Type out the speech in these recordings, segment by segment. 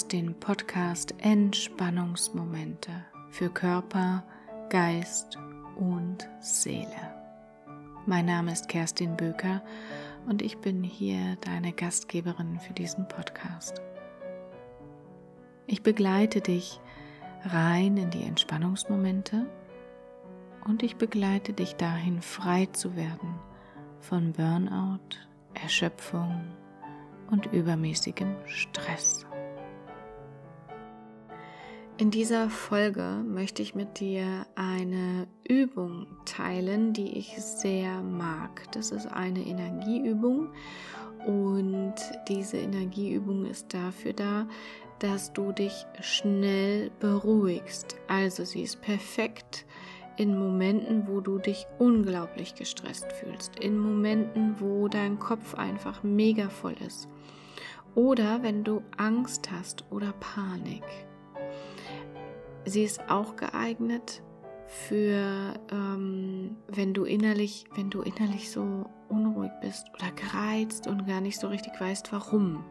hörst den Podcast Entspannungsmomente für Körper, Geist und Seele. Mein Name ist Kerstin Böker und ich bin hier deine Gastgeberin für diesen Podcast. Ich begleite dich rein in die Entspannungsmomente und ich begleite dich dahin, frei zu werden von Burnout, Erschöpfung und übermäßigem Stress. In dieser Folge möchte ich mit dir eine Übung teilen, die ich sehr mag. Das ist eine Energieübung und diese Energieübung ist dafür da, dass du dich schnell beruhigst. Also sie ist perfekt in Momenten, wo du dich unglaublich gestresst fühlst, in Momenten, wo dein Kopf einfach mega voll ist oder wenn du Angst hast oder Panik. Sie ist auch geeignet für, ähm, wenn du innerlich, wenn du innerlich so unruhig bist oder gereizt und gar nicht so richtig weißt, warum.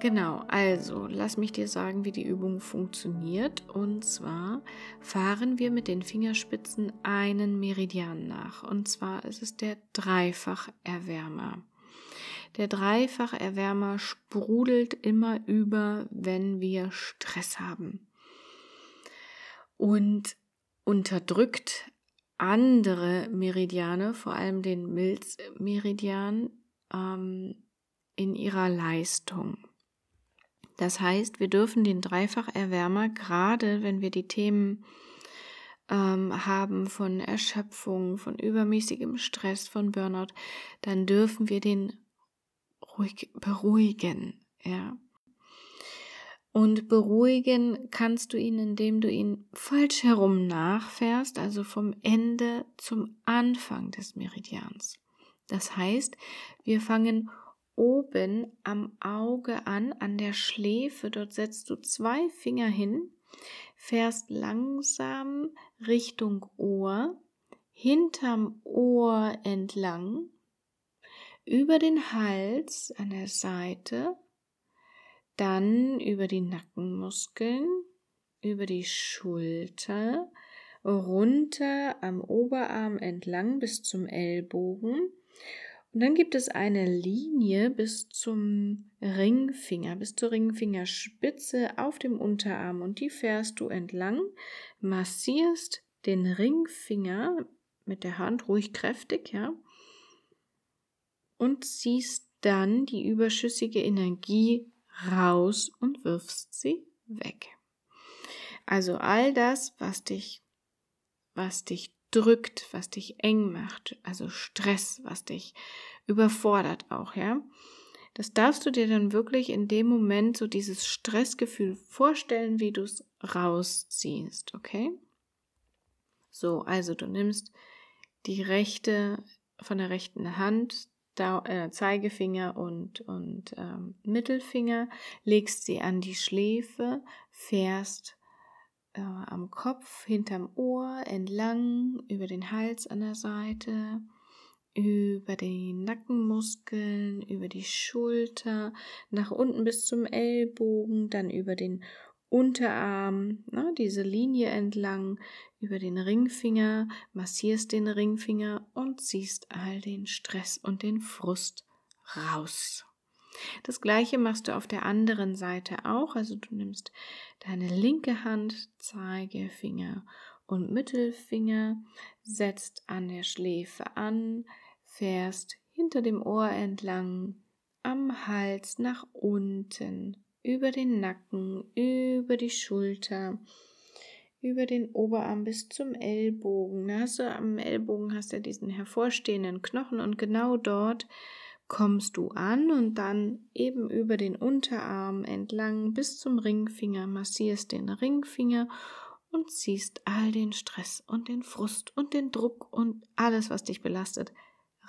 Genau, also lass mich dir sagen, wie die Übung funktioniert. Und zwar fahren wir mit den Fingerspitzen einen Meridian nach. Und zwar ist es der Dreifacherwärmer. Der Dreifacherwärmer sprudelt immer über, wenn wir Stress haben. Und unterdrückt andere Meridiane, vor allem den Milzmeridian, ähm, in ihrer Leistung. Das heißt, wir dürfen den Dreifacherwärmer, gerade wenn wir die Themen ähm, haben von Erschöpfung, von übermäßigem Stress, von Burnout, dann dürfen wir den ruhig beruhigen, ja. Und beruhigen kannst du ihn, indem du ihn falsch herum nachfährst, also vom Ende zum Anfang des Meridians. Das heißt, wir fangen oben am Auge an, an der Schläfe. Dort setzt du zwei Finger hin, fährst langsam Richtung Ohr, hinterm Ohr entlang, über den Hals an der Seite, dann über die Nackenmuskeln, über die Schulter, runter am Oberarm entlang bis zum Ellbogen. Und dann gibt es eine Linie bis zum Ringfinger, bis zur Ringfingerspitze auf dem Unterarm. Und die fährst du entlang, massierst den Ringfinger mit der Hand ruhig kräftig, ja, und ziehst dann die überschüssige Energie raus und wirfst sie weg. Also all das, was dich, was dich drückt, was dich eng macht, also Stress, was dich überfordert auch, ja. Das darfst du dir dann wirklich in dem Moment so dieses Stressgefühl vorstellen, wie du es rausziehst, okay? So, also du nimmst die rechte von der rechten Hand, da, äh, Zeigefinger und, und ähm, Mittelfinger, legst sie an die Schläfe, fährst äh, am Kopf, hinterm Ohr, entlang, über den Hals an der Seite, über die Nackenmuskeln, über die Schulter, nach unten bis zum Ellbogen, dann über den Unterarm, ne, diese Linie entlang, über den Ringfinger, massierst den Ringfinger und ziehst all den Stress und den Frust raus. Das gleiche machst du auf der anderen Seite auch. Also du nimmst deine linke Hand, Zeigefinger und Mittelfinger, setzt an der Schläfe an, fährst hinter dem Ohr entlang, am Hals nach unten, über den Nacken, über die Schulter, über den Oberarm bis zum Ellbogen. Da hast du am Ellbogen hast du diesen hervorstehenden Knochen und genau dort kommst du an und dann eben über den Unterarm entlang bis zum Ringfinger, massierst den Ringfinger und ziehst all den Stress und den Frust und den Druck und alles, was dich belastet,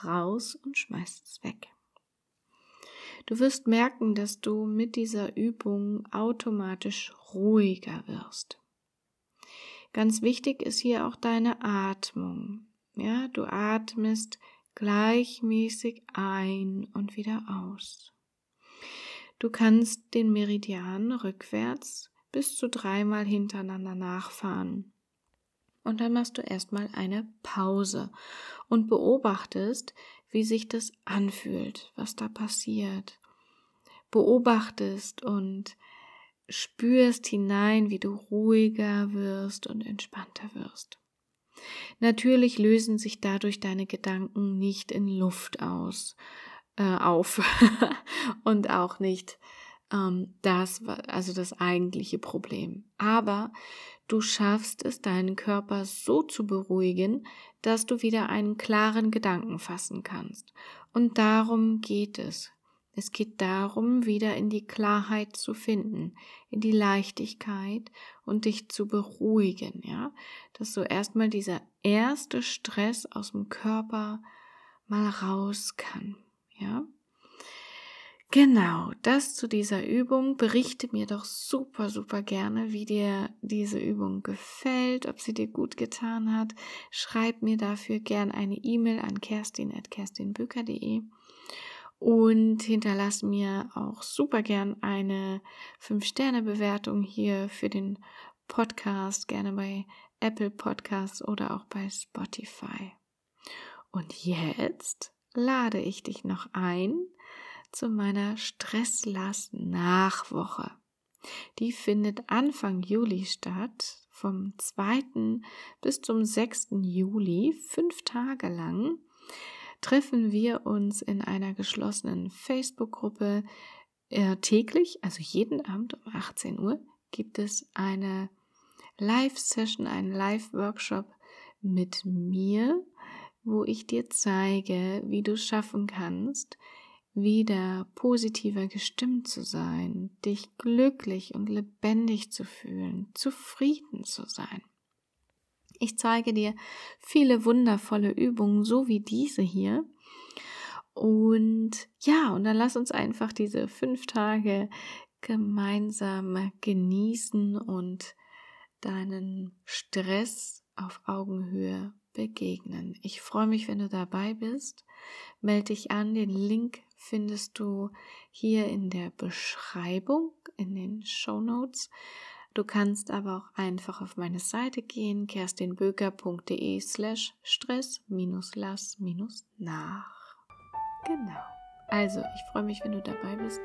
raus und schmeißt es weg. Du wirst merken, dass du mit dieser Übung automatisch ruhiger wirst. Ganz wichtig ist hier auch deine Atmung. Ja, du atmest gleichmäßig ein und wieder aus. Du kannst den Meridian rückwärts bis zu dreimal hintereinander nachfahren. Und dann machst du erstmal eine Pause und beobachtest, wie sich das anfühlt, was da passiert. Beobachtest und spürst hinein, wie du ruhiger wirst und entspannter wirst. Natürlich lösen sich dadurch deine Gedanken nicht in Luft aus, äh, auf und auch nicht ähm, das, also das eigentliche Problem. Aber du schaffst es, deinen Körper so zu beruhigen, dass du wieder einen klaren Gedanken fassen kannst. Und darum geht es. Es geht darum, wieder in die Klarheit zu finden, in die Leichtigkeit und dich zu beruhigen, ja, dass so erstmal dieser erste Stress aus dem Körper mal raus kann, ja. Genau, das zu dieser Übung. Berichte mir doch super, super gerne, wie dir diese Übung gefällt, ob sie dir gut getan hat. Schreib mir dafür gern eine E-Mail an kerstin.kerstinbüker.de und hinterlass mir auch super gern eine 5-Sterne-Bewertung hier für den Podcast, gerne bei Apple Podcasts oder auch bei Spotify. Und jetzt lade ich dich noch ein zu meiner Stresslast-Nachwoche. Die findet Anfang Juli statt, vom 2. bis zum 6. Juli, fünf Tage lang treffen wir uns in einer geschlossenen Facebook-Gruppe äh, täglich, also jeden Abend um 18 Uhr, gibt es eine Live-Session, einen Live-Workshop mit mir, wo ich dir zeige, wie du schaffen kannst, wieder positiver gestimmt zu sein, dich glücklich und lebendig zu fühlen, zufrieden zu sein. Ich zeige dir viele wundervolle Übungen, so wie diese hier. Und ja, und dann lass uns einfach diese fünf Tage gemeinsam genießen und deinen Stress auf Augenhöhe begegnen. Ich freue mich, wenn du dabei bist. Melde dich an. Den Link findest du hier in der Beschreibung, in den Show Notes. Du kannst aber auch einfach auf meine Seite gehen, kerstinböker.de slash stress-lass-nach. Genau. Also, ich freue mich, wenn du dabei bist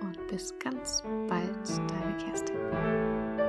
und bis ganz bald, deine Kerstin.